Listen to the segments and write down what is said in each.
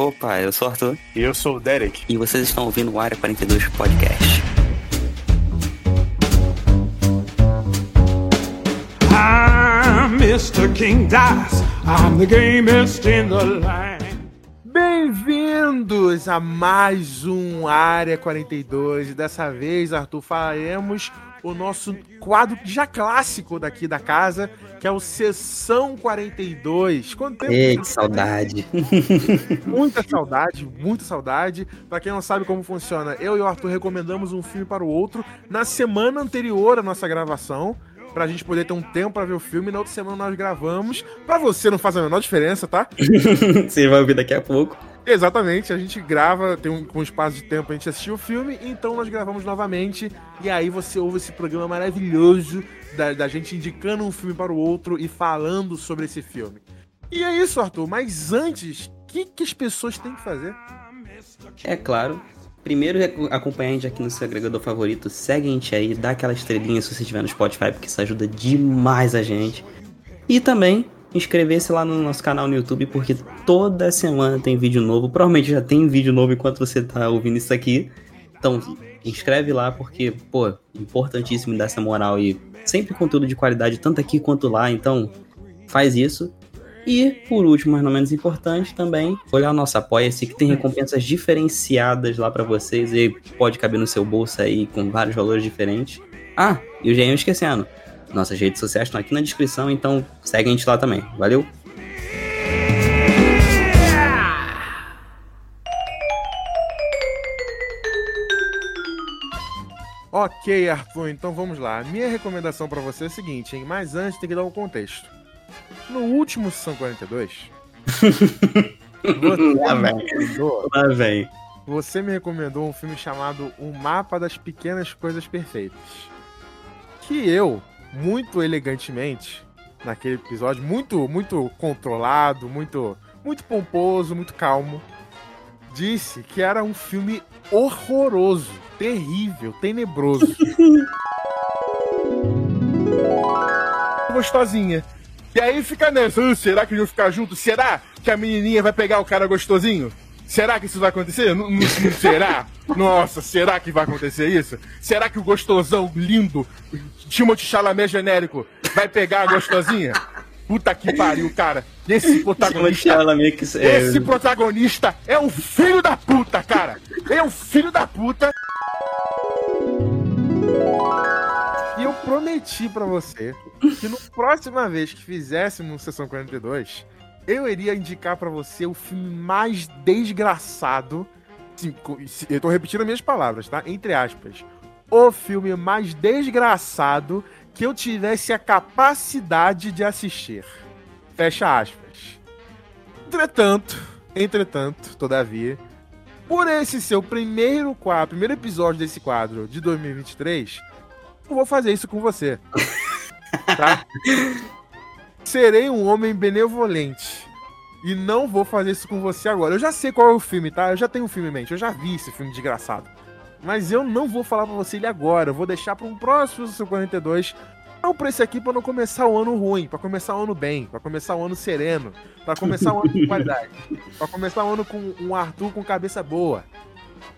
Opa, eu sou o Arthur. E eu sou o Derek. E vocês estão ouvindo o Área 42 Podcast. I'm Mr. King Dice. I'm the gamest in the land. Bem-vindos a mais um Área 42. E dessa vez, Arthur, falaremos o nosso quadro já clássico daqui da casa, que é o Sessão 42. Quanto tempo? Ei, que saudade. Muita saudade, muita saudade. Para quem não sabe como funciona, eu e o Arthur recomendamos um filme para o outro na semana anterior à nossa gravação pra gente poder ter um tempo pra ver o filme. Na outra semana nós gravamos. Pra você não faz a menor diferença, tá? você vai ouvir daqui a pouco. Exatamente, a gente grava, tem um, um espaço de tempo a gente assistir o filme, então nós gravamos novamente, e aí você ouve esse programa maravilhoso da, da gente indicando um filme para o outro e falando sobre esse filme. E é isso, Arthur, mas antes, o que, que as pessoas têm que fazer? É claro, Primeiro, acompanha a gente aqui no seu agregador favorito. Segue a gente aí, dá aquela estrelinha se você estiver no Spotify, porque isso ajuda demais a gente. E também inscrever-se lá no nosso canal no YouTube, porque toda semana tem vídeo novo. Provavelmente já tem vídeo novo enquanto você tá ouvindo isso aqui. Então, inscreve lá, porque, pô, importantíssimo dar essa moral e sempre conteúdo de qualidade, tanto aqui quanto lá. Então, faz isso. E, por último, mas não menos importante, também olhar o nosso Apoia-se, que tem recompensas diferenciadas lá para vocês e pode caber no seu bolso aí com vários valores diferentes. Ah, e o GM esquecendo. Nossas redes sociais estão aqui na descrição, então segue a gente lá também. Valeu! Ok, Arthur, então vamos lá. Minha recomendação para você é a seguinte, hein? Mas antes tem que dar um contexto. No último Sessão 42, você, me recomendou, você me recomendou um filme chamado O Mapa das Pequenas Coisas Perfeitas. Que eu muito elegantemente naquele episódio, muito muito controlado, muito muito pomposo, muito calmo, disse que era um filme horroroso, terrível, tenebroso. Gostosinha. E aí fica nessa, será que eles vão ficar juntos? Será que a menininha vai pegar o cara gostosinho? Será que isso vai acontecer? Não, não, será? Nossa, será que vai acontecer isso? Será que o gostosão lindo, Timothée Chalamet genérico, vai pegar a gostosinha? Puta que pariu, cara. Esse protagonista. É- esse protagonista é um filho da puta, cara. É um filho da puta. E eu prometi para você que no próxima vez que fizéssemos Sessão 42, eu iria indicar para você o filme mais desgraçado. Sim, eu tô repetindo as minhas palavras, tá? Entre aspas. O filme mais desgraçado que eu tivesse a capacidade de assistir. Fecha aspas. Entretanto, entretanto, todavia, por esse seu primeiro quadro, primeiro episódio desse quadro de 2023, eu vou fazer isso com você. tá? Serei um homem benevolente. E não vou fazer isso com você agora. Eu já sei qual é o filme, tá? Eu já tenho um filme em mente. Eu já vi esse filme desgraçado. Mas eu não vou falar pra você ele agora. Eu vou deixar pra um próximo seu 42. Não pra esse aqui pra não começar o ano ruim. Pra começar o ano bem. Pra começar o ano sereno. Pra começar o ano com qualidade. Pra começar o ano com um Arthur com cabeça boa.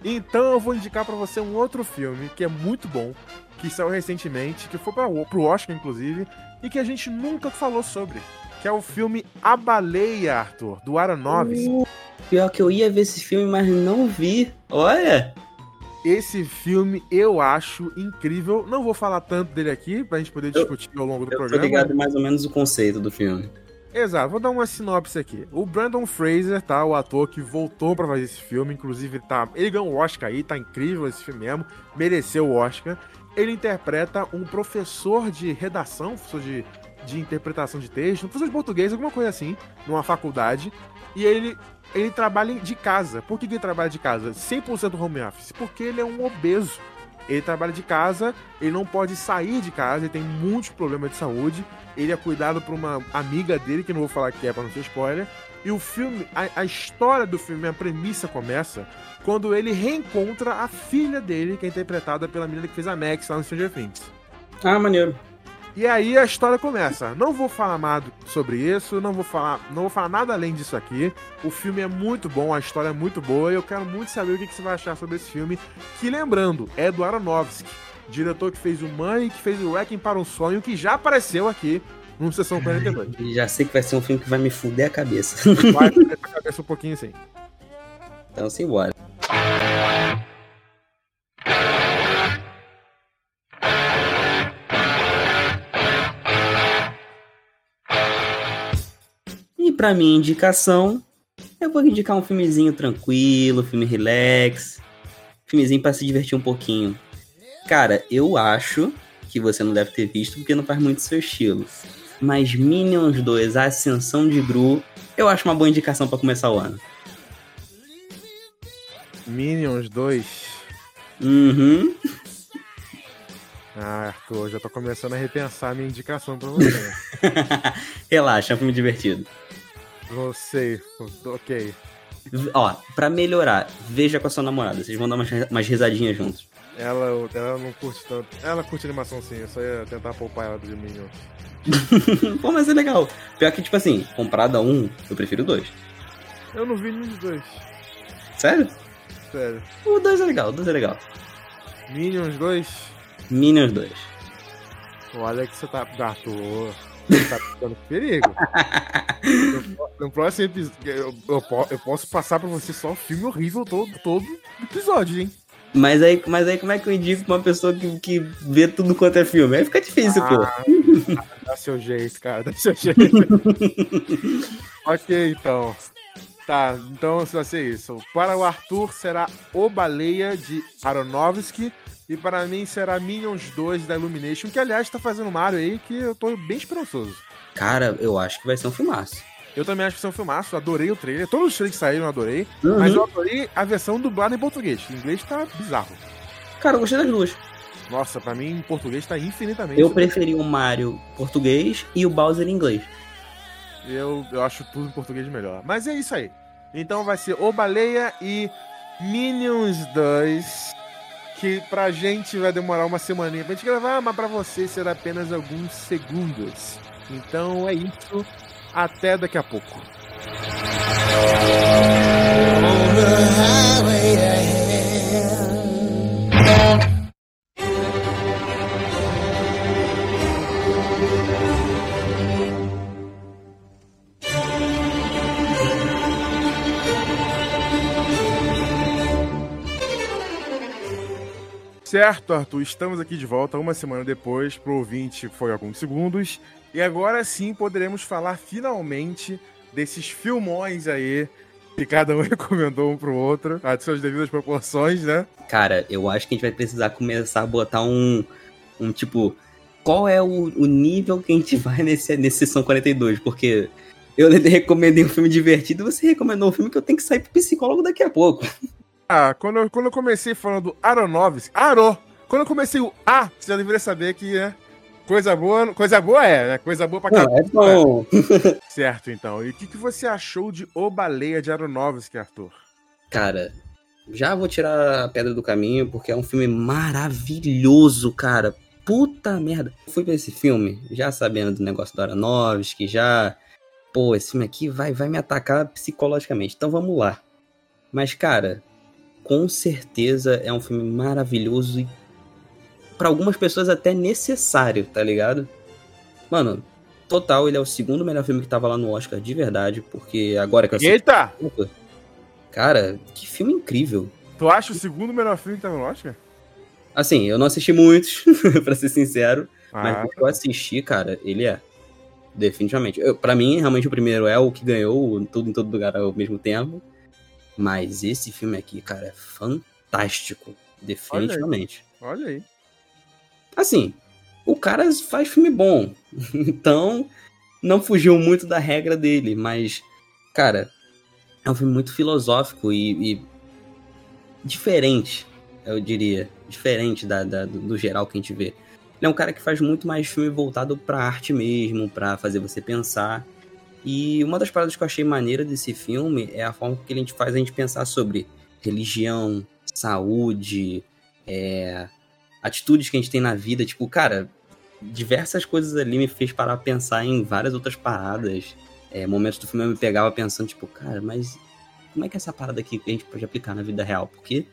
Então eu vou indicar para você um outro filme que é muito bom, que saiu recentemente, que foi para pro Oscar inclusive, e que a gente nunca falou sobre, que é o filme A Baleia, Arthur, do Aronofsky. Uh, pior que eu ia ver esse filme, mas não vi. Olha! Esse filme eu acho incrível. Não vou falar tanto dele aqui pra gente poder discutir eu, ao longo do eu programa. Tô ligado mais ou menos o conceito do filme. Exato, vou dar uma sinopse aqui. O Brandon Fraser, tá? O ator que voltou para fazer esse filme, inclusive tá. Ele ganhou o Oscar aí, tá incrível esse filme mesmo, mereceu o Oscar. Ele interpreta um professor de redação, professor de, de interpretação de texto, professor de português, alguma coisa assim, numa faculdade. E ele, ele trabalha de casa. Por que, que ele trabalha de casa? 100% home office. Porque ele é um obeso. Ele trabalha de casa, ele não pode sair de casa, ele tem muitos problemas de saúde ele é cuidado por uma amiga dele, que não vou falar que é pra não ter spoiler. E o filme, a, a, história do filme, a premissa começa quando ele reencontra a filha dele, que é interpretada pela menina que fez a Max lá no Stranger Things. Ah, maneiro. E aí a história começa. Não vou falar mais sobre isso, não vou falar, não vou falar nada além disso aqui. O filme é muito bom, a história é muito boa e eu quero muito saber o que, que você vai achar sobre esse filme. Que lembrando, é do Aronofsky, diretor que fez o Mãe, que fez o Wrecking para um Sonho, que já apareceu aqui no Sessão 42. Já sei que vai ser um filme que vai me fuder a cabeça. Vai fuder a cabeça um pouquinho assim. Então simbora. E pra minha indicação, eu vou indicar um filmezinho tranquilo, filme relax, filmezinho pra se divertir um pouquinho. Cara, eu acho que você não deve ter visto porque não faz muito seu estilo. Mas Minions 2, A Ascensão de Gru, eu acho uma boa indicação pra começar o ano. Minions 2. Uhum. Ah, Arthur, já tô começando a repensar a minha indicação pra você. Relaxa, é um filme divertido. não sei, ok. Ó, pra melhorar, veja com a sua namorada. Vocês vão dar umas, umas risadinhas juntos. Ela, ela não curte tanto. Ela curte animação sim, eu só ia tentar poupar ela do Minions. Pô, mas é legal. Pior que, tipo assim, comparado a um, eu prefiro dois. Eu não vi nenhum dos dois, Sério? Sério. O dois é legal, o dois é legal. Minions 2? Minions 2. Olha que você tá. Arthur, você tá ficando perigo. No, no próximo episódio, eu, eu eu posso passar pra você só filme horrível todo, todo episódio, hein? Mas aí, mas aí como é que eu indico pra uma pessoa que, que vê tudo quanto é filme? Aí fica difícil, pô. Ah, dá seu jeito, cara, dá seu jeito. ok, então. Tá, então vai ser isso. Para o Arthur será O Baleia de Aronofsky. E para mim será Minions 2 da Illumination, que aliás tá fazendo Mario aí que eu tô bem esperançoso. Cara, eu acho que vai ser um filmaço. Eu também acho que isso é um filmaço, adorei o trailer. Todos os trailers que saíram eu adorei. Uhum. Mas eu adorei a versão dublada em português. Em inglês tá bizarro. Cara, eu gostei das duas. Nossa, pra mim em português tá infinitamente. Eu preferi o Mario português e o Bowser em inglês. Eu, eu acho tudo em português melhor. Mas é isso aí. Então vai ser O Baleia e Minions 2. Que pra gente vai demorar uma semaninha pra gente gravar, mas pra você será apenas alguns segundos. Então é isso. Até daqui a pouco. Certo, Arthur, estamos aqui de volta uma semana depois. Pro ouvinte foi alguns segundos. E agora sim poderemos falar finalmente desses filmões aí que cada um recomendou um pro outro, a suas devidas proporções, né? Cara, eu acho que a gente vai precisar começar a botar um. Um tipo. Qual é o, o nível que a gente vai nesse, nesse Sessão 42? Porque eu recomendei um filme divertido você recomendou um filme que eu tenho que sair pro psicólogo daqui a pouco. Ah, quando eu, quando eu comecei falando do Aronofsky, Aro, quando eu comecei o A, você já deveria saber que é coisa boa, coisa boa é, né? Coisa boa pra caramba. é bom. Certo, então. E o que, que você achou de O Baleia de Aronofsky, Arthur? Cara, já vou tirar a pedra do caminho, porque é um filme maravilhoso, cara. Puta merda. Fui ver esse filme, já sabendo do negócio do Aronofsky, já. Pô, esse filme aqui vai, vai me atacar psicologicamente. Então vamos lá. Mas, cara, com certeza é um filme maravilhoso e para algumas pessoas até necessário, tá ligado? Mano, total, ele é o segundo melhor filme que tava lá no Oscar de verdade, porque agora que eu assisti- Eita! Cara, que filme incrível. Tu acha o segundo melhor filme que tá no Oscar? Assim, eu não assisti muitos, pra ser sincero, mas Ah, o que eu assisti, cara, ele é. Definitivamente. Pra mim, realmente, o primeiro é o que ganhou tudo em todo lugar ao mesmo tempo. Mas esse filme aqui, cara, é fantástico. Definitivamente. olha aí. Assim, o cara faz filme bom. Então, não fugiu muito da regra dele. Mas, cara, é um filme muito filosófico e, e diferente, eu diria. Diferente da, da- do, do geral que a gente vê. Ele é um cara que faz muito mais filme voltado pra arte mesmo, pra fazer você pensar. E uma das paradas que eu achei maneira desse filme é a forma que a gente faz a gente pensar sobre religião, saúde, é, atitudes que a gente tem na vida. Tipo, cara, diversas coisas ali me fez parar a pensar em várias outras paradas. É, momentos do filme eu me pegava pensando, tipo, cara, mas como é que é essa parada aqui que a gente pode aplicar na vida real? Porque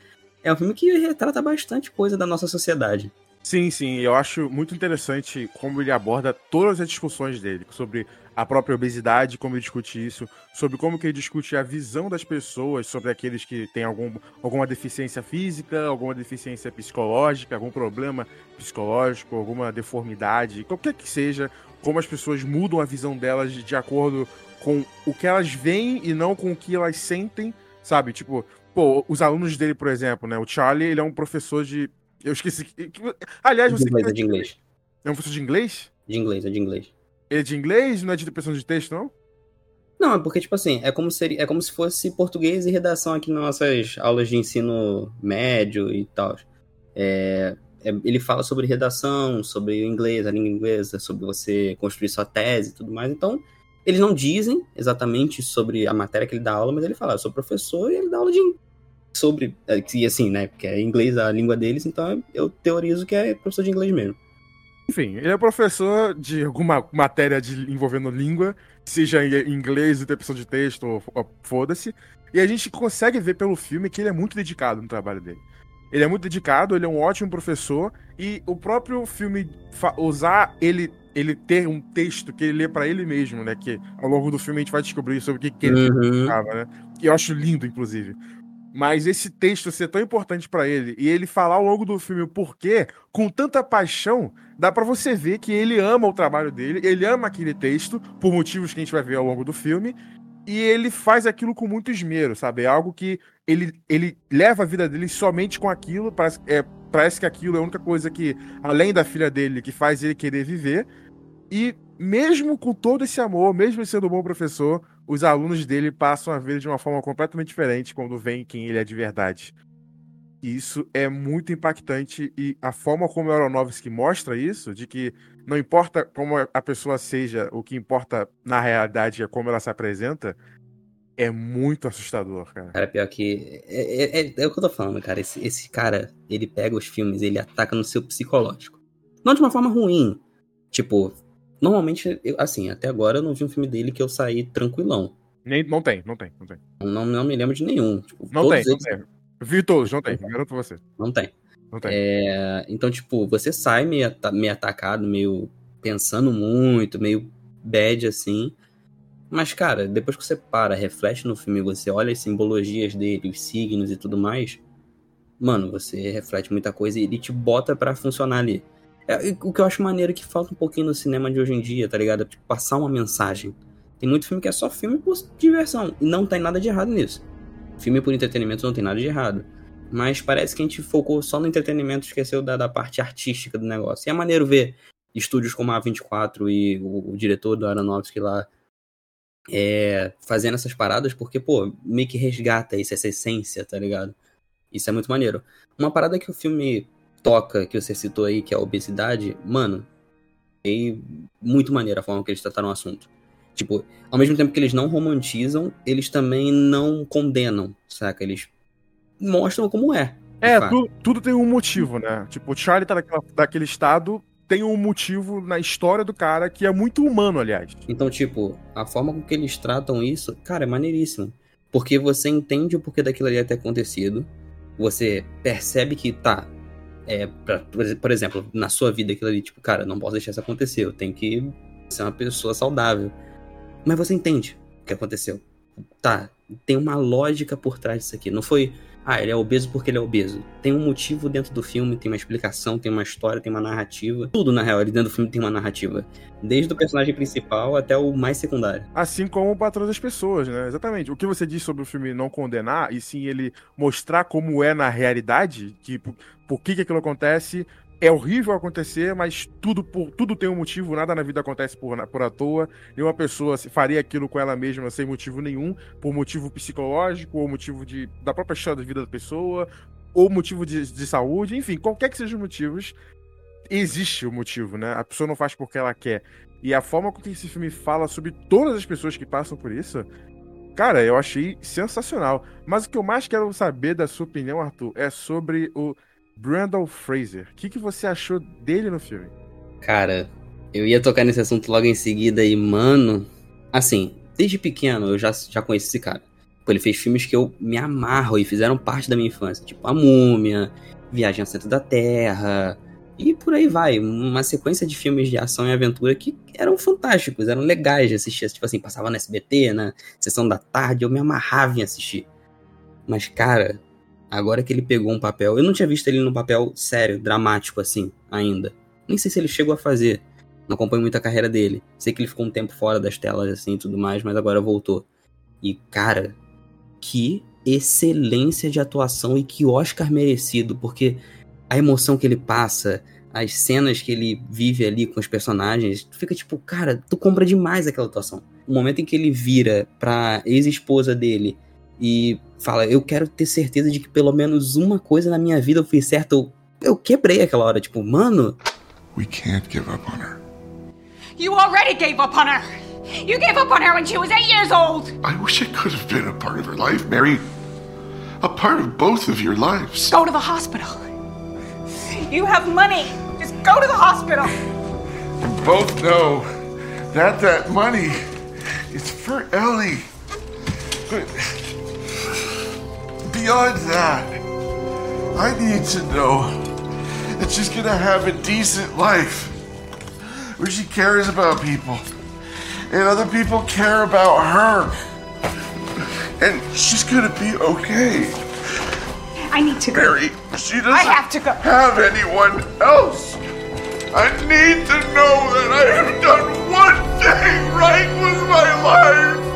é um filme que retrata bastante coisa da nossa sociedade. Sim, sim, eu acho muito interessante como ele aborda todas as discussões dele sobre a própria obesidade, como ele discute isso, sobre como que ele discute a visão das pessoas sobre aqueles que têm algum, alguma deficiência física, alguma deficiência psicológica, algum problema psicológico, alguma deformidade, qualquer que seja, como as pessoas mudam a visão delas de, de acordo com o que elas veem e não com o que elas sentem, sabe? Tipo, pô, os alunos dele, por exemplo, né? O Charlie, ele é um professor de eu esqueci. Aliás, você. De inglês, é de inglês. É um professor de inglês? De inglês, é de inglês. É de inglês? Não é de interpretação de texto, não? Não, é porque, tipo assim, é como, seria, é como se fosse português e redação aqui nas nossas aulas de ensino médio e tal. É, é, ele fala sobre redação, sobre o inglês, a língua inglesa, sobre você construir sua tese e tudo mais. Então, eles não dizem exatamente sobre a matéria que ele dá aula, mas ele fala, eu sou professor e ele dá aula de sobre. É, e assim, né? Porque é inglês a língua deles, então eu teorizo que é professor de inglês mesmo. Enfim, ele é professor de alguma matéria de, envolvendo língua, seja em inglês, interpretação de texto, foda-se. E a gente consegue ver pelo filme que ele é muito dedicado no trabalho dele. Ele é muito dedicado, ele é um ótimo professor, e o próprio filme usar ele ele ter um texto que ele lê para ele mesmo, né? Que ao longo do filme a gente vai descobrir sobre o que, que ele uhum. né? E eu acho lindo, inclusive. Mas esse texto ser tão importante para ele e ele falar ao longo do filme o porquê, com tanta paixão, dá para você ver que ele ama o trabalho dele, ele ama aquele texto, por motivos que a gente vai ver ao longo do filme, e ele faz aquilo com muito esmero, sabe? É algo que ele, ele leva a vida dele somente com aquilo, parece, é, parece que aquilo é a única coisa que, além da filha dele, que faz ele querer viver. E mesmo com todo esse amor, mesmo sendo um bom professor, os alunos dele passam a ver de uma forma completamente diferente quando vem quem ele é de verdade. E isso é muito impactante e a forma como o Aronofsky mostra isso, de que não importa como a pessoa seja, o que importa na realidade é como ela se apresenta, é muito assustador, cara. Cara, pior que. É, é, é, é o que eu tô falando, cara. Esse, esse cara, ele pega os filmes, ele ataca no seu psicológico. Não de uma forma ruim. Tipo, Normalmente, eu, assim, até agora eu não vi um filme dele que eu saí tranquilão. Nem, não tem, não tem, não tem. Não, não me lembro de nenhum. Tipo, não tem, eles... não tem. Vi todos, não tem, garanto você. Não tem. Não tem. É, então, tipo, você sai meio, meio atacado, meio pensando muito, meio bad assim. Mas, cara, depois que você para, reflete no filme, você olha as simbologias dele, os signos e tudo mais, mano, você reflete muita coisa e ele te bota para funcionar ali. É, o que eu acho maneiro é que falta um pouquinho no cinema de hoje em dia, tá ligado? Tipo, passar uma mensagem. Tem muito filme que é só filme por diversão. E não tem nada de errado nisso. Filme por entretenimento não tem nada de errado. Mas parece que a gente focou só no entretenimento esqueceu da, da parte artística do negócio. E é maneiro ver estúdios como a 24 e o, o diretor do Aronofsky lá é, fazendo essas paradas, porque, pô, meio que resgata isso, essa essência, tá ligado? Isso é muito maneiro. Uma parada que o filme toca que você citou aí, que é a obesidade, mano, é muito maneira a forma que eles trataram o assunto. Tipo, ao mesmo tempo que eles não romantizam, eles também não condenam, saca? Eles mostram como é. É, tu, tudo tem um motivo, né? Tipo, o Charlie tá naquela, daquele estado, tem um motivo na história do cara que é muito humano, aliás. Então, tipo, a forma com que eles tratam isso, cara, é maneiríssimo. Porque você entende o porquê daquilo ali ter acontecido. Você percebe que, tá, é, pra, por exemplo, na sua vida aquilo ali, tipo, cara, não posso deixar isso acontecer, eu tenho que ser uma pessoa saudável. Mas você entende o que aconteceu. Tá, tem uma lógica por trás disso aqui. Não foi, ah, ele é obeso porque ele é obeso. Tem um motivo dentro do filme, tem uma explicação, tem uma história, tem uma narrativa. Tudo, na real, dentro do filme tem uma narrativa. Desde o personagem principal até o mais secundário. Assim como o patrão das pessoas, né? Exatamente. O que você disse sobre o filme não condenar, e sim ele mostrar como é na realidade, tipo, por que, que aquilo acontece, é horrível acontecer, mas tudo, por, tudo tem um motivo, nada na vida acontece por, por à toa. Nenhuma pessoa faria aquilo com ela mesma sem motivo nenhum, por motivo psicológico, ou motivo de, da própria história da vida da pessoa, ou motivo de, de saúde, enfim, qualquer que sejam os motivos, existe o motivo, né? A pessoa não faz porque ela quer. E a forma com que esse filme fala sobre todas as pessoas que passam por isso, cara, eu achei sensacional. Mas o que eu mais quero saber da sua opinião, Arthur, é sobre o Brandon Fraser. O que, que você achou dele no filme? Cara, eu ia tocar nesse assunto logo em seguida e, mano, assim, desde pequeno eu já, já conheci esse cara. Ele fez filmes que eu me amarro e fizeram parte da minha infância, tipo A Múmia, Viagem ao Centro da Terra, e por aí vai. Uma sequência de filmes de ação e aventura que eram fantásticos, eram legais de assistir. Tipo assim, passava na SBT, na sessão da tarde, eu me amarrava em assistir. Mas, cara, agora que ele pegou um papel. Eu não tinha visto ele no papel sério, dramático assim, ainda. Nem sei se ele chegou a fazer. Não acompanho muito a carreira dele. Sei que ele ficou um tempo fora das telas assim e tudo mais, mas agora voltou. E, cara, que excelência de atuação e que Oscar merecido, porque a emoção que ele passa, as cenas que ele vive ali com os personagens, tu fica tipo, cara, tu compra demais aquela atuação. O momento em que ele vira pra ex-esposa dele e fala, eu quero ter certeza de que pelo menos uma coisa na minha vida eu fiz certo, eu, eu quebrei aquela hora, tipo, mano. We can't give up on her. You already gave up on her! You gave up on her when she was eight years old! I wish I could have been a part of her life, Mary. A part of both of your lives. Go to the hospital. You have money. Just go to the hospital. You both know that that money is for Ellie. But beyond that, I need to know that she's gonna have a decent life where she cares about people and other people care about her. And she's gonna be okay. I need to go. Mary, she doesn't I have to go. have anyone else. I need to know that I have done one thing right with my life.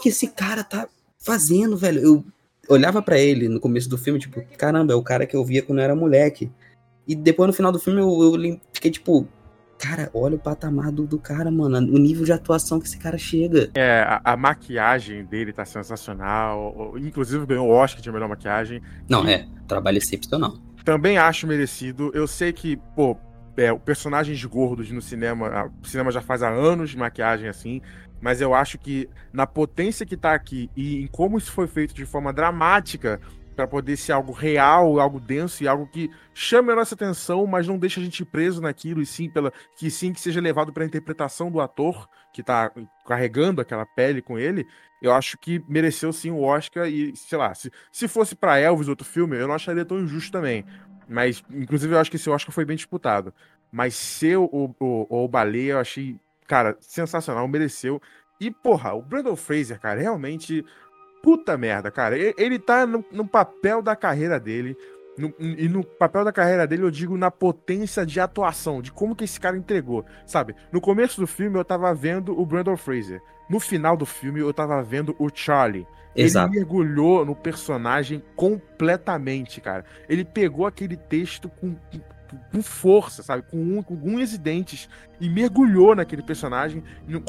Que esse cara tá fazendo, velho? Eu olhava para ele no começo do filme, tipo, caramba, é o cara que eu via quando eu era moleque. E depois no final do filme eu, eu fiquei tipo, cara, olha o patamar do, do, cara, mano, o nível de atuação que esse cara chega. É, a, a maquiagem dele tá sensacional. Inclusive ganhou o Oscar de melhor maquiagem. Não, e... é, trabalho excepcional. Também acho merecido. Eu sei que, pô, é, personagens gordos no cinema, o cinema já faz há anos de maquiagem assim, mas eu acho que na potência que tá aqui e em como isso foi feito de forma dramática para poder ser algo real, algo denso e algo que chame a nossa atenção, mas não deixa a gente preso naquilo e sim pela que sim que seja levado para a interpretação do ator que tá carregando aquela pele com ele. Eu acho que mereceu sim o Oscar e, sei lá, se, se fosse para Elvis outro filme, eu não acharia tão injusto também. Mas, inclusive, eu acho que esse Oscar foi bem disputado. Mas ser o, o, o Baleia, eu achei, cara, sensacional, mereceu. E, porra, o Brandon Fraser, cara, realmente. Puta merda, cara. Ele, tá no, no, papel da carreira dele. No, e no papel da carreira dele, eu digo na potência de atuação, de como que esse cara entregou. Sabe, no começo do filme eu tava vendo o Brandon Fraser. No final do filme eu tava vendo o Charlie. Exato. Ele mergulhou no personagem completamente, cara. Ele pegou aquele texto com, com força, sabe? Com, um, com unhas e dentes e mergulhou naquele personagem,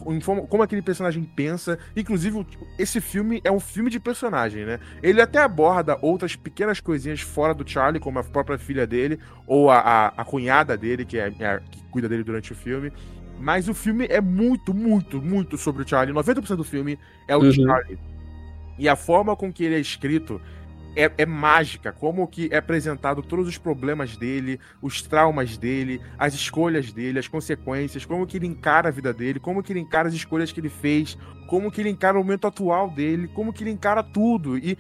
em, forma, como aquele personagem pensa. Inclusive, esse filme é um filme de personagem, né? Ele até aborda outras pequenas coisinhas fora do Charlie, como a própria filha dele, ou a, a, a cunhada dele, que, é, é, que cuida dele durante o filme. Mas o filme é muito, muito, muito sobre o Charlie. 90% do filme é o uhum. Charlie. E a forma com que ele é escrito é, é, mágica, como que é apresentado todos os problemas dele, os traumas dele, as escolhas dele, as consequências, como que ele encara a vida dele, como que ele encara as escolhas que ele fez, como que ele encara o momento atual dele, como que ele encara tudo. E,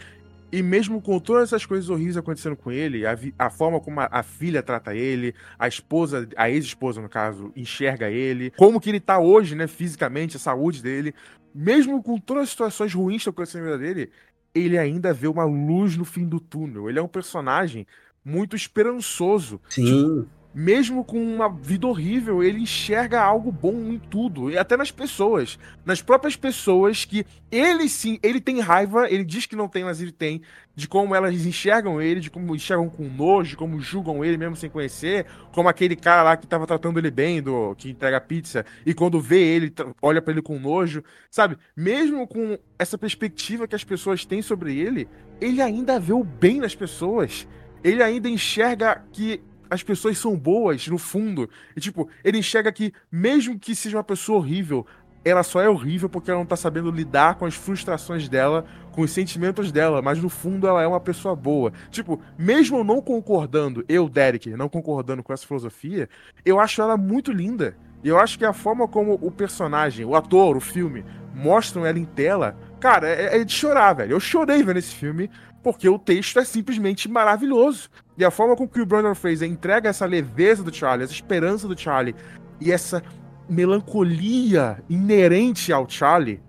e mesmo com todas essas coisas horríveis acontecendo com ele, a, a forma como a, a, filha trata ele, a esposa, a ex-esposa, no caso, enxerga ele, como que ele tá hoje, né, fisicamente, a saúde dele, mesmo com todas as situações ruins que acontecendo na vida dele, ele ainda vê uma luz no fim do túnel. Ele é um personagem muito esperançoso. Sim. Tipo, mesmo com uma vida horrível, ele enxerga algo bom em tudo, e até nas pessoas, nas próprias pessoas que ele sim, ele tem raiva, ele diz que não tem, mas ele tem, de como elas enxergam ele, de como enxergam com nojo, de como julgam ele mesmo sem conhecer, como aquele cara lá que tava tratando ele bem, do que entrega pizza, e quando vê ele, olha para ele com nojo, sabe? Mesmo com essa perspectiva que as pessoas têm sobre ele, ele ainda vê o bem nas pessoas. Ele ainda enxerga que as pessoas são boas no fundo. E, tipo, ele enxerga que, mesmo que seja uma pessoa horrível, ela só é horrível porque ela não tá sabendo lidar com as frustrações dela, com os sentimentos dela, mas no fundo ela é uma pessoa boa. Tipo, mesmo não concordando, eu, Derek, não concordando com essa filosofia, eu acho ela muito linda. E eu acho que a forma como o personagem, o ator, o filme, mostram ela em tela, cara, é, é de chorar, velho. Eu chorei vendo esse filme porque o texto é simplesmente maravilhoso. E a forma com que o Brandon Fraser entrega essa leveza do Charlie, essa esperança do Charlie e essa melancolia inerente ao Charlie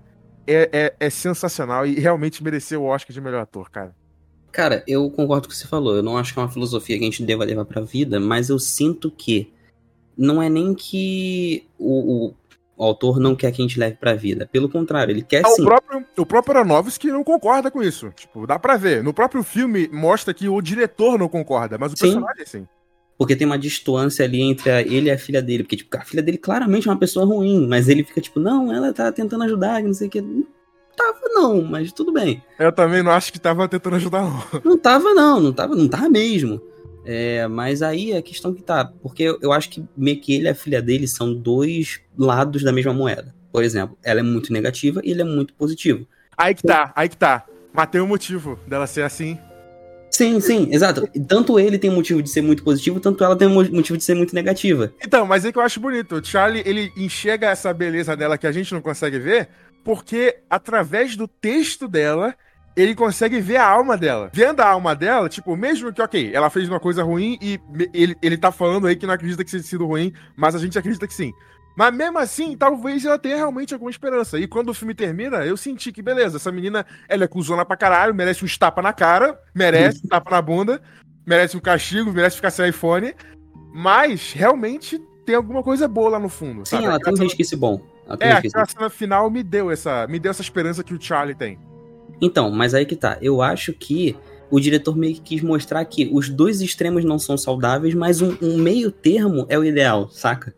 é, é, é sensacional e realmente mereceu o Oscar de melhor ator, cara. Cara, eu concordo com o que você falou. Eu não acho que é uma filosofia que a gente deva levar pra vida, mas eu sinto que não é nem que o, o, o autor não quer que a gente leve pra vida. Pelo contrário, ele quer Ah, sim. o, próprio, o próprio Aronofsky não concorda com isso. Tipo, dá pra ver. No próprio filme mostra que o diretor não concorda, mas o Sim. personagem sim. Porque tem uma distância ali entre ele e a filha dele. Porque, tipo, a filha dele claramente é uma pessoa ruim, mas ele fica tipo, não, ela tá tentando ajudar, não sei o que. Tava, não, mas tudo bem. Eu também não acho que tava tentando ajudar, não. Não tava, não, não tava, não tava mesmo. É, mas aí a questão que tá, porque eu, eu acho que meio que ele e a filha dele são dois lados da mesma moeda. Por exemplo, ela é muito negativa e ele é muito positivo. Aí que tá, aí que tá. Mas tem um motivo dela ser assim. Sim, sim, exato. Tanto ele tem motivo de ser muito positivo, tanto ela tem mo- motivo de ser muito negativa. Então, mas é que eu acho bonito. O Charlie, ele enxerga essa beleza dela que a gente não consegue ver, porque através do texto dela, ele consegue ver a alma dela. Vendo a alma dela, tipo, mesmo que, ok, ela fez uma coisa ruim e ele, ele tá falando aí que não acredita que tenha sido ruim, mas a gente acredita que sim. Mas mesmo assim, talvez ela tenha realmente alguma esperança. E quando o filme termina, eu senti que, beleza, essa menina, ela é cuzona pra caralho, merece um tapa na cara, merece um tapa na bunda, merece um castigo, merece ficar sem iPhone, mas realmente tem alguma coisa boa lá no fundo. Sim, sabe? ela tem um resquício bom. É, aquela cena final me deu essa, me deu essa esperança que o Charlie tem. Então, mas aí que tá. Eu acho que o diretor meio que quis mostrar que os dois extremos não são saudáveis, mas um, um meio termo é o ideal, saca?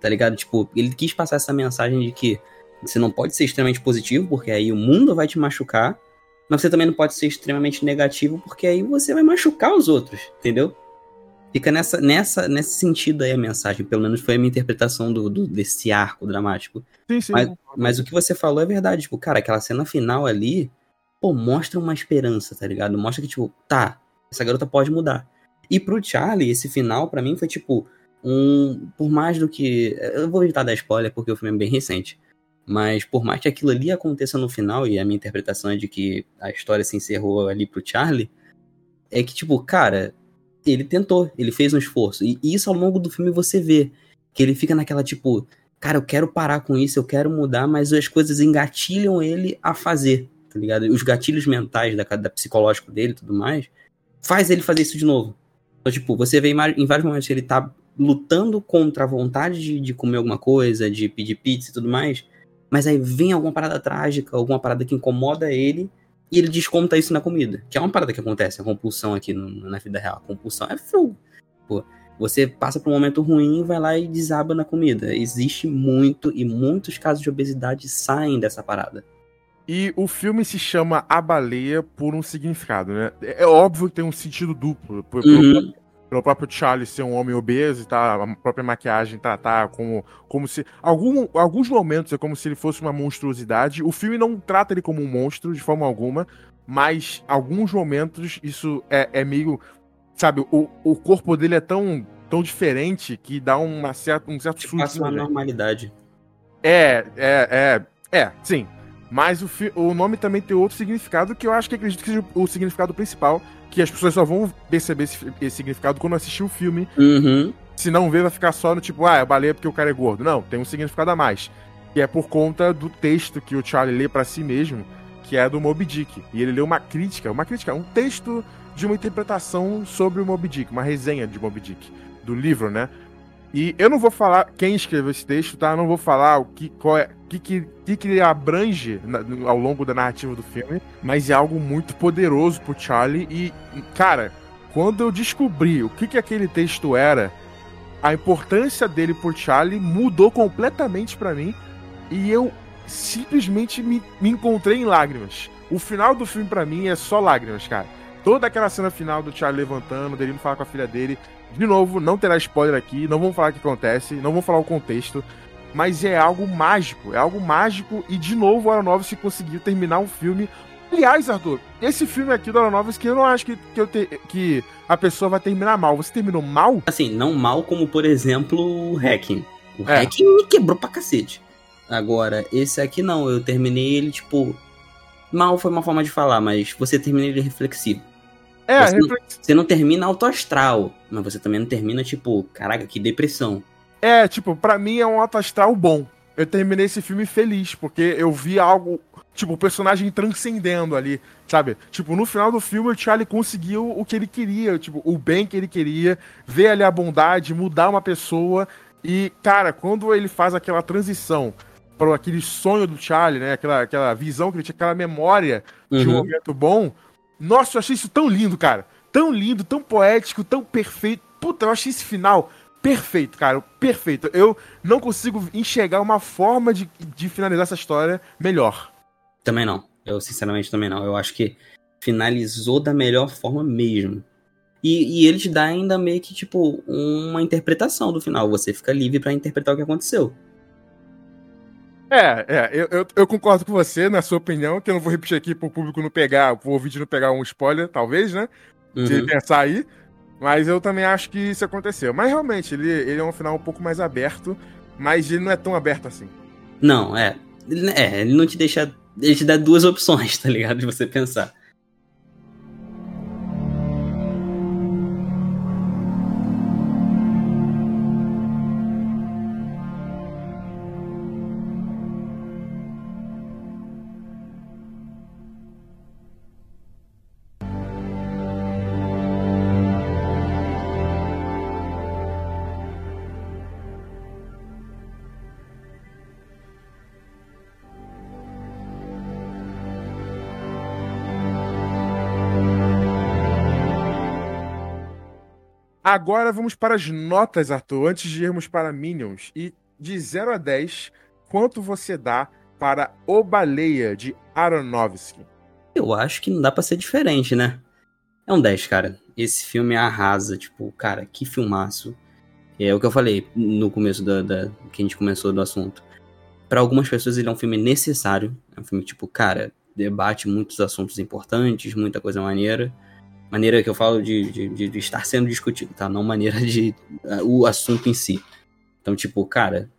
Tá ligado? Tipo, ele quis passar essa mensagem de que você não pode ser extremamente positivo, porque aí o mundo vai te machucar, mas você também não pode ser extremamente negativo, porque aí você vai machucar os outros, entendeu? Fica nessa, nessa, nesse sentido aí a mensagem, pelo menos foi a minha interpretação do, do- desse arco dramático. Sim, sim. Mas, mas o que você falou é verdade, tipo, cara, aquela cena final ali, pô, mostra uma esperança, tá ligado? Mostra que, tipo, tá, essa garota pode mudar. E pro Charlie, esse final, pra mim, foi tipo, um. Por mais do que. Eu vou evitar dar spoiler porque o filme é bem recente. Mas por mais que aquilo ali aconteça no final, e a minha interpretação é de que a história se encerrou ali pro Charlie, é que, tipo, cara, ele tentou, ele fez um esforço. E isso ao longo do filme você vê. Que ele fica naquela, tipo, cara, eu quero parar com isso, eu quero mudar, mas as coisas engatilham ele a fazer, tá ligado? Os gatilhos mentais da, da psicológico dele e tudo mais, faz ele fazer isso de novo. Então, tipo, você vê em em vários momentos que ele tá lutando contra a vontade de, de comer alguma coisa, de pedir pizza e tudo mais, mas aí vem alguma parada trágica, alguma parada que incomoda ele, e ele desconta isso na comida. Que é uma parada que acontece, a compulsão aqui no- na vida real. A compulsão é fogo. Pô, você passa por um momento ruim, vai lá e desaba na comida. Existe muito, e muitos casos de obesidade saem dessa parada. E o filme se chama A Baleia por um significado, né? É óbvio que tem um sentido duplo. Por, Uhum. Pelo próprio Charlie ser um homem obeso e tá, a própria maquiagem tá, tá como, como se. Algum, alguns momentos é como se ele fosse uma monstruosidade. O filme não trata ele como um monstro de forma alguma, mas alguns momentos isso é, é meio. Sabe, o, o corpo dele é tão, tão diferente que dá uma certa, um certo Te passa uma né? normalidade. É, é, é, é, sim. Mas o, o nome também tem outro significado que eu acho que acredito que seja o significado principal, que as pessoas só vão perceber esse, esse significado quando assistir o filme. Uhum. Se não ver, vai ficar só no tipo, ah, é baleia porque o cara é gordo. Não, tem um significado a mais. Que é por conta do texto que o Charlie lê pra si mesmo, que é do Moby Dick. E ele lê uma crítica, uma crítica, um texto de uma interpretação sobre o Moby Dick, uma resenha de Moby Dick, do livro, né? E eu não vou falar quem escreveu esse texto, tá? Eu não vou falar o que, qual é, que, que, que, que abrange na- ao longo da narrativa do filme, mas é algo muito poderoso pro Charlie. E, cara, quando eu descobri o que, que aquele texto era, a importância dele por Charlie mudou completamente pra mim. E eu simplesmente me, me encontrei em lágrimas. O final do filme pra mim é só lágrimas, cara. Toda aquela cena final do Charlie levantando, dele indo falar com a filha dele. De novo, não terá spoiler aqui, não vamos falar o que acontece, não vamos falar o contexto. mas é algo mágico, é algo mágico e de novo o Aronofsky conseguiu terminar um filme. Aliás, Arthur, esse filme aqui do Aronofsky eu não acho que, que, te, que a pessoa vai terminar mal. Você terminou mal? Assim, não mal como, por exemplo, o Hacking. O É. Hacking me quebrou pra cacete. Agora, esse aqui não, eu terminei ele, tipo. Mal foi uma forma de falar, mas você termina ele reflexivo. É, Você não- reflex- Você não termina autoastral, mas você também não termina, tipo, caraca, que depressão. é, tipo, pra mim é um alto astral bom. Eu terminei esse filme feliz, porque eu vi algo, tipo, o personagem transcendendo ali, sabe? Tipo, no final do filme o Charlie conseguiu o que ele queria, tipo, o bem que ele queria, ver ali a bondade, mudar uma pessoa. E, cara, quando ele faz aquela transição para aquele sonho do Charlie, né? Aquela, aquela visão que ele tinha, aquela memória de um Uhum. momento bom. Nossa, eu achei isso tão lindo, cara. Tão lindo, tão poético, tão perfeito. Puta, eu achei esse final perfeito, cara. Perfeito. Eu não consigo enxergar uma forma de, de finalizar essa história melhor. Também não. Eu, sinceramente, também não. Eu acho que finalizou da melhor forma mesmo. E, e ele te dá ainda meio que, tipo, uma interpretação do final. Você fica livre pra interpretar o que aconteceu. É, é, eu, eu, eu concordo com você na sua opinião, que eu não vou repetir aqui pro público não pegar, pro ouvinte não pegar um spoiler, talvez, né? De Uhum. pensar aí. Mas eu também acho que isso aconteceu. Mas realmente, ele, ele é um final um pouco mais aberto, mas ele não é tão aberto assim. Não, é. É, ele não te deixa. Ele te dá duas opções, tá ligado? De você pensar. Agora vamos para as notas, Arthur, antes de irmos para Minions. E de 0 a 10, quanto você dá para O Baleia de Aronofsky? Eu acho que não dá pra ser diferente, né? É um 10, cara. Esse filme arrasa, tipo, cara, que filmaço. É o que eu falei no começo da, da- que a gente começou do assunto. Pra algumas pessoas ele é um filme necessário. É um filme tipo, cara, debate muitos assuntos importantes, muita coisa maneira. Maneira que eu falo de, de, de- estar sendo discutido, tá? Não maneira de uh, o assunto em si. Então, tipo, cara,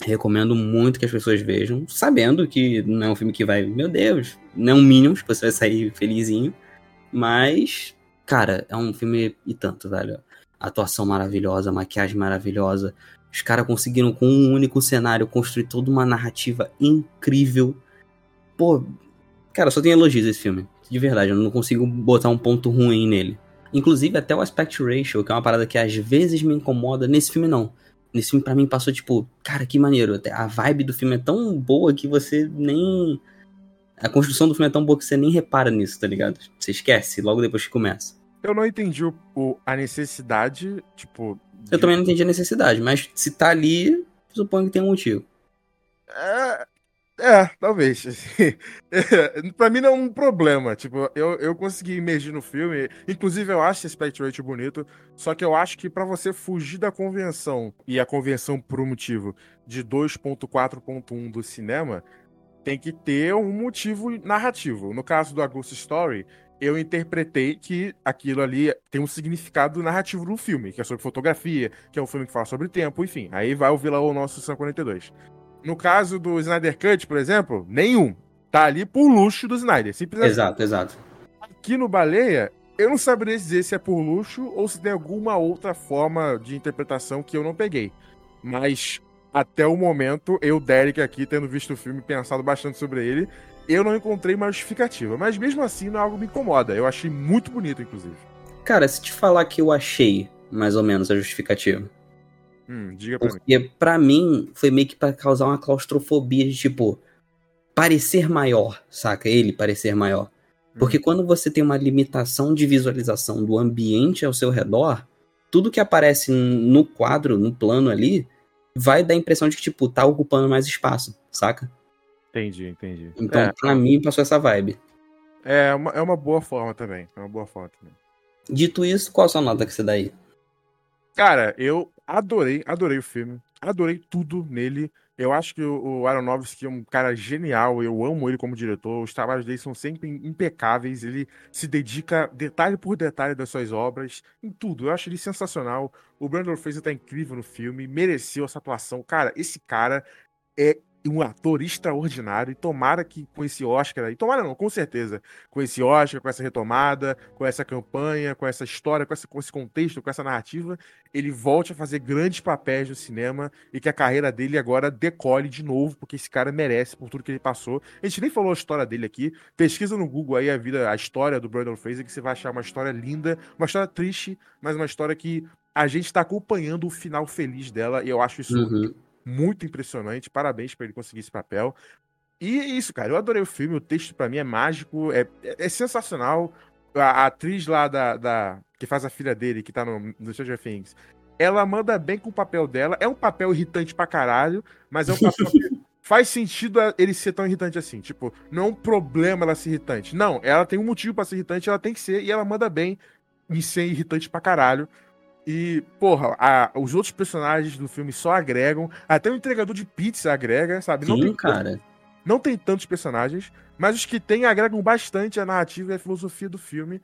recomendo muito que as pessoas vejam, sabendo que não é um filme que vai, meu Deus, não é um Minions, que você vai sair felizinho. Mas, cara, é um filme e tanto, velho. Atuação maravilhosa, maquiagem maravilhosa. Os caras conseguiram, com um único cenário, construir toda uma narrativa incrível. Pô, cara, só tem elogios esse filme. De verdade, eu não consigo botar um ponto ruim nele. Inclusive, até o aspect ratio, que é uma parada que às vezes me incomoda, nesse filme não. Nesse filme, pra mim, passou tipo, cara, que maneiro. A vibe do filme é tão boa que você nem. A construção do filme é tão boa que você nem repara nisso, tá ligado? Você esquece logo depois que começa. Eu não entendi o, o- a necessidade, tipo. Eu de- também não entendi a necessidade, mas se tá ali, suponho que tem um motivo. É, é, talvez. Pra mim não é um problema. Tipo, eu, eu consegui imergir no filme. Inclusive, eu acho esse ratio bonito. Só que eu acho que pra você fugir da convenção, e a convenção por um motivo de 2.4.1 do cinema, tem que ter um motivo narrativo. No caso do A Ghost Story, eu interpretei que aquilo ali tem um significado narrativo no filme, que é sobre fotografia, que é um filme que fala sobre tempo, enfim. Aí vai o nosso 142. No caso do Snyder Cut, por exemplo, nenhum. Tá ali por luxo do Snyder. Simplesmente. Exato, exato. Aqui no Baleia, eu não saberia dizer se é por luxo ou se tem alguma outra forma de interpretação que eu não peguei. Mas até o momento, eu, Derek, aqui, tendo visto o filme e pensado bastante sobre ele, eu não encontrei uma justificativa. Mas mesmo assim, não é algo que me incomoda. Eu achei muito bonito, inclusive. Cara, se te falar que eu achei mais ou menos a justificativa. Hum, diga pra mim. Porque pra mim foi meio que pra causar uma claustrofobia de tipo parecer maior, saca? Ele parecer maior. Porque quando você tem uma limitação de visualização do ambiente ao seu redor, tudo que aparece no quadro, no plano ali, vai dar a impressão de que tipo tá ocupando mais espaço, saca? Entendi, entendi. Então, é, pra mim passou essa vibe. é, uma, é uma boa forma também. É uma boa forma também. Dito isso, qual a sua nota que você dá aí? Cara, eu adorei, adorei o filme. adorei tudo nele. Eu acho que o Aronofsky é um cara genial, eu amo ele como diretor, os trabalhos dele são sempre impecáveis, ele se dedica detalhe por detalhe das suas obras, em tudo. Eu acho ele sensacional. O Brandon Fraser tá incrível no filme, mereceu essa atuação. Cara, esse cara é um ator extraordinário e tomara que com esse Oscar aí, tomara não, com certeza, com esse Oscar, com essa retomada, com essa campanha, com essa história, com, com esse contexto, com essa narrativa, ele volte a fazer grandes papéis no cinema e que a carreira dele agora decole de novo, porque esse cara merece por tudo que ele passou. A gente nem falou a história dele aqui, pesquisa no Google aí a vida, a história do Brandon Fraser, que você vai achar uma história linda, uma história triste, mas uma história que a gente está acompanhando o final feliz dela e eu acho isso Uhum. Muito impressionante. Parabéns para ele conseguir esse papel. E é isso, cara. Eu adorei o filme. O texto para mim é mágico, é, é, é sensacional. A, a atriz lá da, da- que faz a filha dele, que tá no, no Stranger Things, ela manda bem com o papel dela. É um papel irritante pra caralho, mas é um papel que faz sentido ele ser tão irritante assim. Tipo, não é um problema ela ser irritante. Não, ela tem um motivo pra ser irritante, ela tem que ser, e ela manda bem em ser irritante pra caralho. E, porra, a- os outros personagens do filme só agregam. Até o entregador de pizza agrega, sabe? Não Sim, tem, cara. não tem tantos personagens, mas os que tem agregam bastante a narrativa e a filosofia do filme.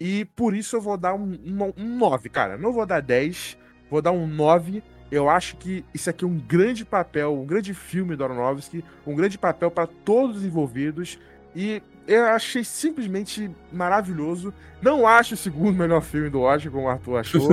E por isso eu vou dar um, um, um 9, cara. Não vou dar 10, vou dar um 9. Eu acho que isso aqui é um grande papel, um grande filme do Aronofsky, um grande papel para todos os envolvidos. E eu achei simplesmente maravilhoso. Não acho o segundo melhor filme do Oscar, como o Arthur achou.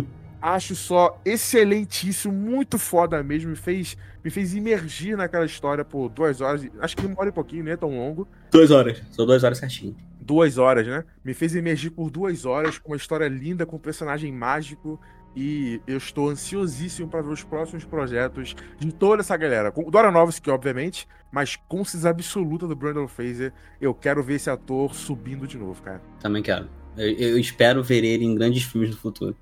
acho só excelentíssimo, muito foda mesmo. Me fez, me fez imergir naquela história por duas horas. Acho que uma hora e pouquinho, nem é tão longo. Duas horas. São duas horas certinho. Duas horas, né? Me fez imergir por duas horas com uma história linda, com um personagem mágico. E eu estou ansiosíssimo para ver os próximos projetos de toda essa galera. Com Dora Novski, obviamente, mas com certeza absoluta do Brandon Fraser. Eu quero ver esse ator subindo de novo, cara. Também quero. Eu, eu espero ver ele em grandes filmes no futuro.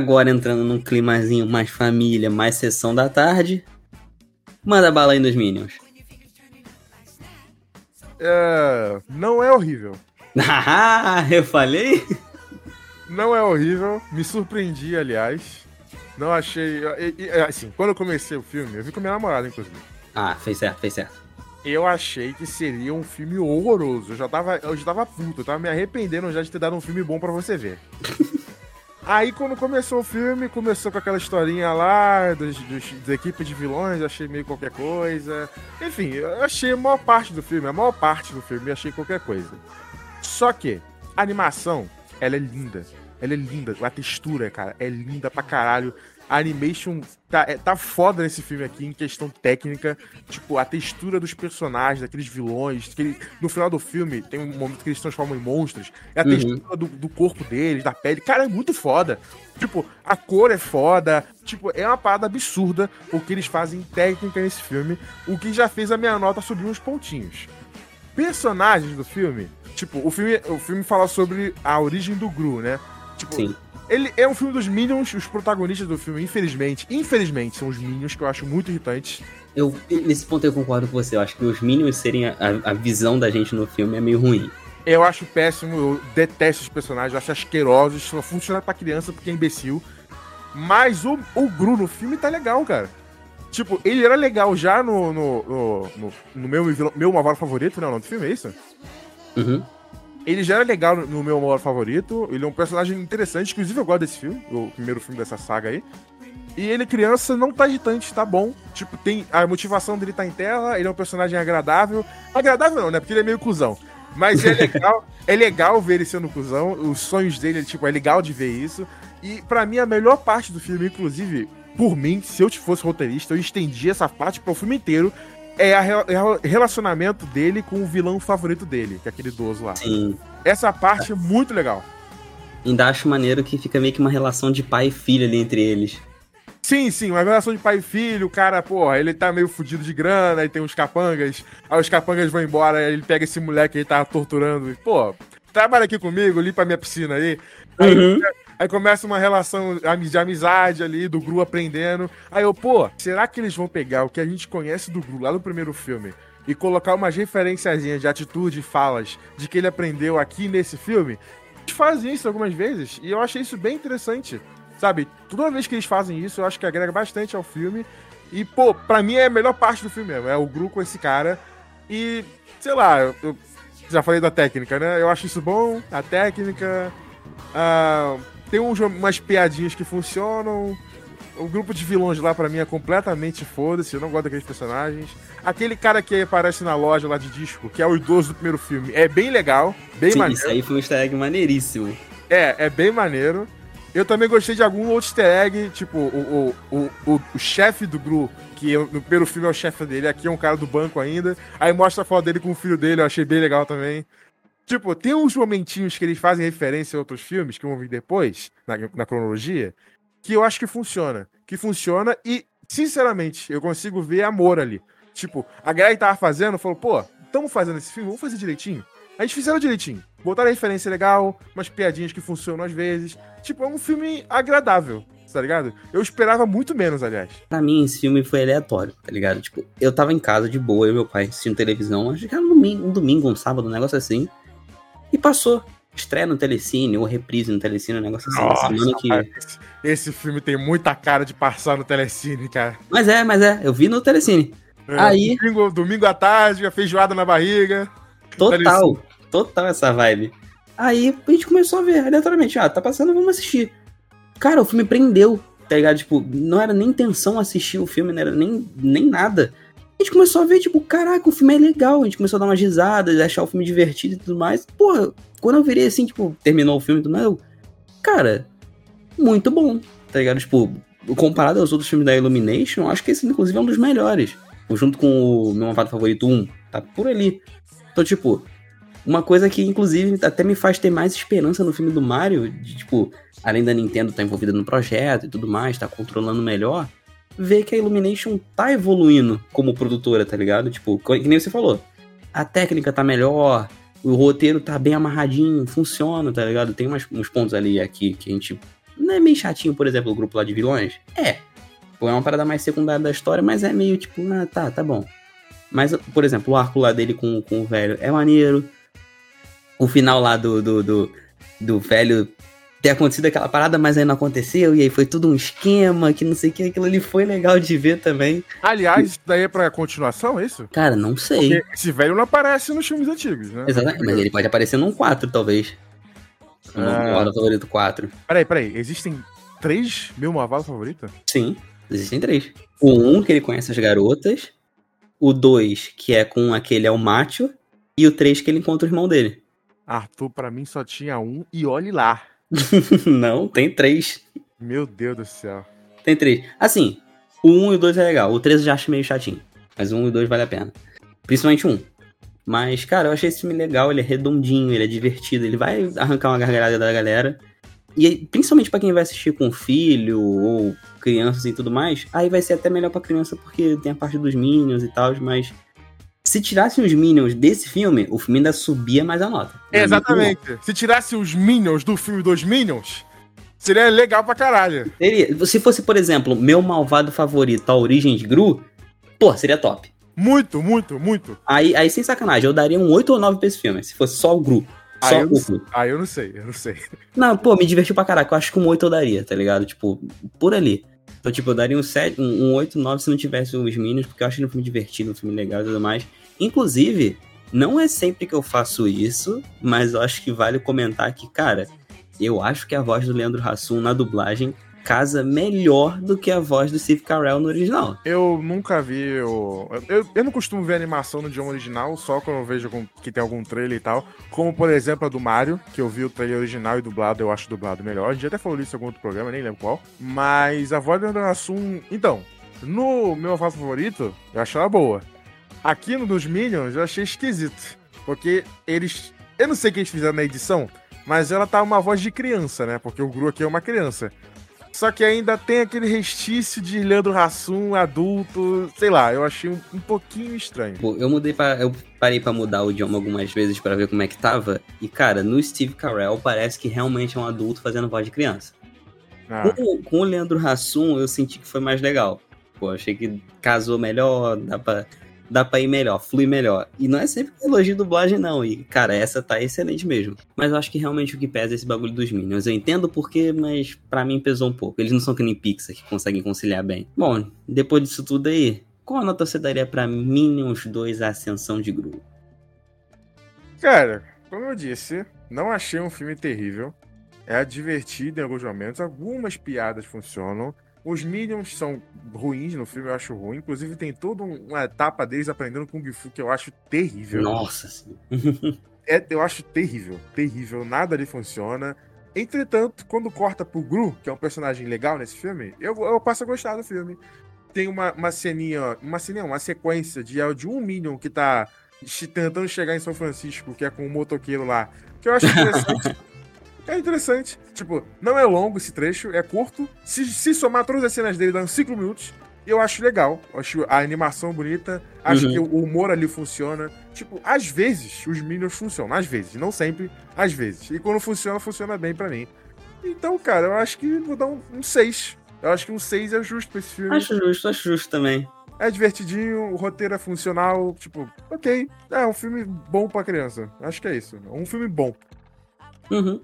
Agora entrando num climazinho mais família, mais sessão da tarde. Manda bala aí nos Minions. É, não é horrível. Ah, eu falei? Não é horrível. Me surpreendi, aliás. Não achei. Assim, quando eu comecei o filme, eu vi com minha namorada, inclusive. Ah, fez certo, fez certo. Eu achei que seria um filme horroroso. Eu já tava, eu já tava puto, eu tava me arrependendo já de ter dado um filme bom pra você ver. Aí quando começou o filme, começou com aquela historinha lá dos, dos- da equipe de vilões, achei meio qualquer coisa. Enfim, eu achei a maior parte do filme, a maior parte do filme, achei qualquer coisa. Só que a animação, ela é linda. Ela é linda. A textura, cara, é linda pra caralho. A animation tá, é- tá foda nesse filme aqui em questão técnica. Tipo, a textura dos personagens, daqueles vilões. Que ele- no final do filme, tem um momento que eles se transformam em monstros. É a Uhum. textura do, do corpo deles, da pele. Cara, é muito foda. Tipo, a cor é foda. Tipo, é uma parada absurda o que eles fazem em técnica nesse filme. O que já fez a minha nota subir uns pontinhos personagens do filme. Tipo, o filme, o filme fala sobre a origem do Gru, né? Tipo, Sim. ele é um filme dos Minions, os protagonistas do filme, infelizmente, infelizmente, são os Minions, que eu acho muito irritantes. Eu, nesse ponto eu concordo com você. Eu acho que os Minions serem a, a visão da gente no filme é meio ruim. Eu acho péssimo, eu detesto os personagens, eu acho asquerosos, só funciona pra criança porque é imbecil. Mas o, o Gru no filme tá legal, cara. Tipo, ele era legal já no, no, no, no- no meu, meu favorito, né? O nome do filme é isso? Uhum. Ele já era legal no- meu maior favorito. Ele é um personagem interessante. Inclusive, eu gosto desse filme, o primeiro filme dessa saga aí. E ele, criança, não tá irritante, tá bom. Tipo, tem. A motivação dele tá em tela, ele é um personagem agradável. Agradável não, né? Porque ele é meio cuzão. Mas é legal, é legal ver ele sendo cuzão. Os sonhos dele, tipo, é legal de ver isso. E pra mim, a melhor parte do filme, inclusive, por mim, se eu fosse roteirista, eu estendia essa parte pro filme inteiro. É a é o relacionamento dele com o vilão favorito dele, que é aquele idoso lá. Sim. Essa parte é muito legal. Ainda acho maneiro que fica meio que uma relação de pai e filho ali entre eles. Sim, sim, uma relação de pai e filho, o cara, porra, ele tá meio fudido de grana, aí tem uns capangas, aí os capangas vão embora, aí ele pega esse moleque que ele tava torturando, e, pô, trabalha aqui comigo, limpa a minha piscina aí. Aí, Uhum. Aí começa uma relação de amizade ali, do Gru aprendendo. Aí eu, pô, será que eles vão pegar o que a gente conhece do Gru lá no primeiro filme e colocar umas referenciazinhas de atitude e falas de que ele aprendeu aqui nesse filme? Eles fazem isso algumas vezes e eu achei isso bem interessante. Sabe, toda vez que eles fazem isso, eu acho que agrega bastante ao filme. E, pô, pra mim é a melhor parte do filme mesmo. É o Gru com esse cara. E, sei lá, eu, já falei da técnica, né? Eu acho isso bom, a técnica. ah, tem umas piadinhas que funcionam. O grupo de vilões lá, pra mim, é completamente foda-se. Eu não gosto daqueles personagens. Aquele cara que aparece na loja lá de disco, que é o idoso do primeiro filme, é bem legal, bem Sim, maneiro. isso aí foi um easter egg maneiríssimo. É, é bem maneiro. Eu também gostei de algum outro easter egg, tipo, o, o, o, o, chefe do Gru, que eu- no primeiro filme é o chefe dele, aqui é um cara do banco ainda. Aí mostra a foto dele com o filho dele, eu achei bem legal também. Tipo, tem uns momentinhos que eles fazem referência a outros filmes, que vão vir depois, na, na cronologia, que eu acho que funciona. Que funciona e, sinceramente, eu consigo ver amor ali. Tipo, a galera que tava fazendo falou, pô, estamos fazendo esse filme, vamos fazer direitinho. A gente fizeram direitinho. Botaram a referência legal, umas piadinhas que funcionam às vezes. Tipo, é um filme agradável, tá ligado? Eu esperava muito menos, aliás. Pra mim, esse filme foi aleatório, tá ligado? Tipo, eu tava em casa de boa, eu e meu pai assistindo televisão, acho que era um domingo, um, domingo, um sábado, um negócio assim. E passou. Estreia no Telecine, ou reprise no Telecine, um negócio assim. na semana que... esse filme tem muita cara de passar no Telecine, cara. Mas é, mas é, eu vi no Telecine. É, Aí- Domingo, domingo à tarde, a feijoada na barriga. Total, total essa vibe. Aí a gente começou a ver, aleatoriamente, ah, tá passando, vamos assistir. Cara, o filme prendeu, tá ligado? Tipo, não era nem intenção assistir o filme, não era nem, nem nada. A gente começou a ver, tipo, caraca, o filme é legal. A gente começou a dar umas risadas, achar o filme divertido e tudo mais. Porra, quando eu virei assim, tipo, terminou o filme e tudo mais, eu, cara, muito bom, tá ligado? Tipo, comparado aos outros filmes da Illumination, acho que esse, inclusive, é um dos melhores. Junto com o meu malvado favorito 1, tá por ali. Então, tipo, uma coisa que, inclusive, até me faz ter mais esperança no filme do Mario, de, tipo, além da Nintendo estar envolvida no projeto e tudo mais, tá controlando melhor, ver que a Illumination tá evoluindo como produtora, tá ligado? Tipo, que nem você falou, a técnica tá melhor, o roteiro tá bem amarradinho, funciona, tá ligado? Tem umas, uns pontos ali aqui que a gente. Não é meio chatinho, por exemplo, o grupo lá de vilões? É. Pô, é uma parada mais secundária da história, mas é meio tipo, ah, tá, tá bom. Mas, por exemplo, o arco lá dele com, com o velho é maneiro. O final lá do, do, do, do velho ter acontecido aquela parada, mas aí não aconteceu, e aí foi tudo um esquema, que não sei o que, aquilo ali foi legal de ver também. Aliás, isso daí é pra continuação, é isso? Cara, não sei. Porque esse velho não aparece nos filmes antigos, né? Exatamente, mas ele pode aparecer num 4, talvez. No Ah. Hora Favorito 4. Peraí, peraí. Existem três meu malvado favorito? Sim, existem três. O 1, um, que ele conhece as garotas. O 2, que é com aquele é o macho. E o 3, que ele encontra o irmão dele. Arthur, pra mim, só tinha um e olhe lá. não, tem três. Meu Deus do céu. Tem três. Assim, o 1 um e o 2 é legal. O 3 eu já acho meio chatinho. Mas o 1 um e o 2 vale a pena. Principalmente o 1. Um. Mas, cara, eu achei esse filme legal. Ele é redondinho, ele é divertido. Ele vai arrancar uma gargalhada da galera. E principalmente pra quem vai assistir com filho ou crianças e tudo mais, aí vai ser até melhor pra criança porque tem a parte dos Minions e tal, mas se tirassem os Minions desse filme, o filme ainda subia mais a nota. Minha Exatamente. Se tirasse os Minions do filme dos Minions, seria legal pra caralho. Seria, se fosse, por exemplo, meu malvado favorito, a origem de Gru, pô, seria top. Muito, muito, muito. Aí, aí, sem sacanagem, eu daria um 8 ou 9 pra esse filme, se fosse só o Gru. Só eu, o Gru. ah, eu não sei, eu não sei. Não, pô, me divertiu pra caraca. Eu acho que um 8 eu daria, tá ligado? Tipo, por ali. Então, tipo, eu daria um, 7, um, um 8, 9 se não tivesse os Minions, porque eu acho ele um filme divertido, um filme legal e tudo mais. Inclusive, não é sempre que eu faço isso, mas eu acho que vale comentar que, cara, eu acho que a voz do Leandro Hassum na dublagem casa melhor do que a voz do Steve Carell no original. Eu nunca vi o. Eu, eu não costumo ver animação no idioma original, só quando eu vejo que tem algum trailer e tal. Como, por exemplo, a do Mario, que eu vi o trailer original e dublado, eu acho dublado melhor. A gente até falou isso em algum outro programa, nem lembro qual. Mas a voz do Leandro Hassum. Então, no meu favorito, eu acho ela boa. Aqui no dos Minions eu achei esquisito. Porque eles. Eu não sei o que eles fizeram na edição, mas ela tá uma voz de criança, né? Porque o Gru aqui é uma criança. Só que ainda tem aquele restício de Leandro Hassum, adulto, sei lá, eu achei um, um pouquinho estranho. Pô, eu mudei para eu parei pra mudar o idioma algumas vezes pra ver como é que tava. E, cara, no Steve Carell parece que realmente é um adulto fazendo voz de criança. Ah, Com, com o Leandro Hassum, eu senti que foi mais legal. Pô, achei que casou melhor, dá pra, dá pra ir melhor, flui melhor. E não é sempre elogio dublagem, não. E, cara, essa tá excelente mesmo. Mas eu acho que realmente o que pesa é esse bagulho dos Minions. Eu entendo por quê, mas pra mim pesou um pouco. Eles não são que nem Pixar, que conseguem conciliar bem. Bom, depois disso tudo aí, qual a nota você daria pra Minions 2 A Ascensão de Gru? Cara, como eu disse, não achei um filme terrível. É divertido em alguns momentos, algumas piadas funcionam. Os Minions são ruins no filme, eu acho ruim. Inclusive, tem toda um- uma etapa deles aprendendo Kung Fu que eu acho terrível. Nossa. É, eu acho terrível, terrível. Nada ali funciona. Entretanto, quando corta pro Gru, que é um personagem legal nesse filme, eu, eu passo a gostar do filme. Tem uma, uma ceninha, uma ceninha, uma sequência de, de um Minion que tá tentando chegar em São Francisco, que é com um motoqueiro lá, que eu acho interessante. É interessante. Tipo, não é longo esse trecho, é curto. Se, se somar todas as cenas dele, dá uns 5 minutos. Eu acho legal. Eu acho a animação bonita. Acho Uhum. que o humor ali funciona. Tipo, às vezes os Minions funcionam. Às vezes. Não sempre, às vezes. E quando funciona, funciona bem pra mim. Então, cara, eu acho que vou dar um 6. eu acho que um 6 é justo pra esse filme. Acho justo, acho justo também. É divertidinho, o roteiro é funcional. Tipo, ok. É um filme bom pra criança. Acho que é isso. Um filme bom. Uhum.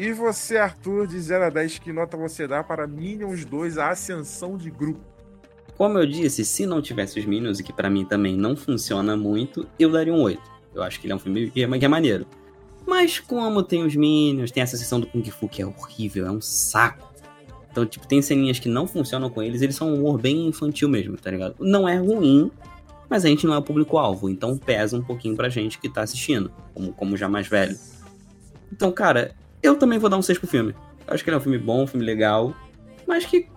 E você, Arthur, de 0 a 10, que nota você dá para Minions 2, a ascensão de grupo? Como eu disse, se não tivesse os Minions, e que pra mim também não funciona muito, eu daria um 8. Eu acho que ele é um filme é, que é maneiro. Mas como tem os Minions, tem essa sessão do Kung Fu que é horrível, é um saco. Então, tipo, tem ceninhas que não funcionam com eles, eles são um humor bem infantil mesmo, tá ligado? Não é ruim, mas a gente não é público-alvo, então pesa um pouquinho pra gente que tá assistindo, como, como já mais velho. Então, cara, eu também vou dar um 6 pro filme. Eu acho que ele é um filme bom, um filme legal, mas que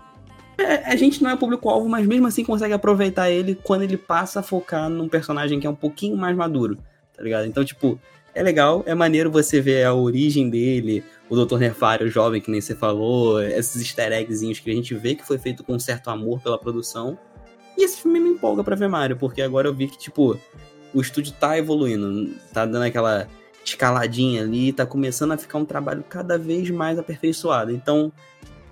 é, a gente não é público-alvo, mas mesmo assim consegue aproveitar ele quando ele passa a focar num personagem que é um pouquinho mais maduro, tá ligado? Então, tipo, é legal, é maneiro você ver a origem dele, o Dr. Nefário jovem, que nem você falou, esses easter eggzinhos que a gente vê que foi feito com um certo amor pela produção. E esse filme me empolga pra ver Mario, porque agora eu vi que, tipo, o estúdio tá evoluindo, tá dando aquela escaladinha ali, tá começando a ficar um trabalho cada vez mais aperfeiçoado. Então,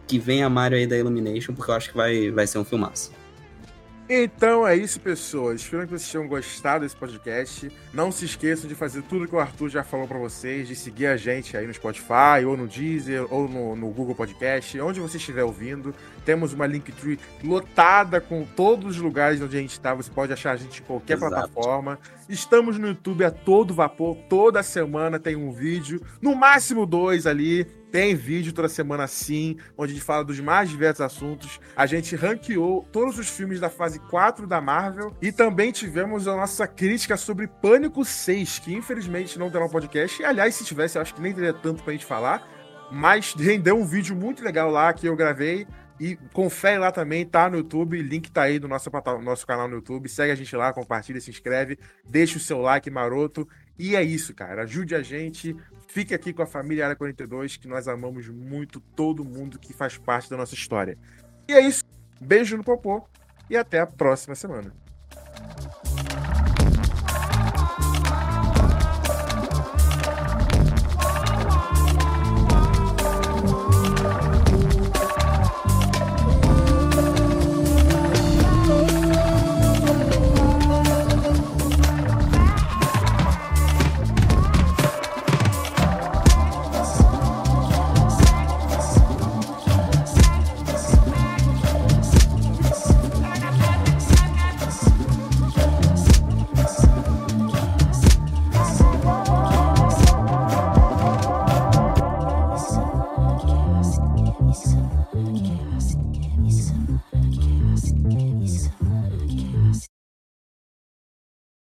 que venha Mario aí da Illumination, porque eu acho que vai, vai ser um filmaço. Então é isso, pessoas. Espero que vocês tenham gostado desse podcast. Não se esqueçam de fazer tudo que o Arthur já falou pra vocês, de seguir a gente aí no Spotify, ou no Deezer, ou no, no Google Podcast, onde você estiver ouvindo. Temos uma Linktree lotada com todos os lugares onde a gente está. Você pode achar a gente em qualquer Exato. plataforma. Estamos no YouTube a todo vapor. Toda semana tem um vídeo, no máximo dois ali. Tem vídeo toda semana sim, onde a gente fala dos mais diversos assuntos. A gente ranqueou todos os filmes da fase 4 da Marvel e também tivemos a nossa crítica sobre Pânico 6, que infelizmente não terá um podcast. E, aliás, se tivesse, acho que nem teria tanto pra gente falar. Mas rendeu um vídeo muito legal lá que eu gravei. E confere lá também, tá no YouTube, link tá aí no nosso, nosso canal no YouTube. Segue a gente lá, compartilha, se inscreve, deixa o seu like maroto. E é isso, cara. Ajude a gente. Fique aqui com a família Área 42, que nós amamos muito todo mundo que faz parte da nossa história. E é isso. Beijo no popô e até a próxima semana.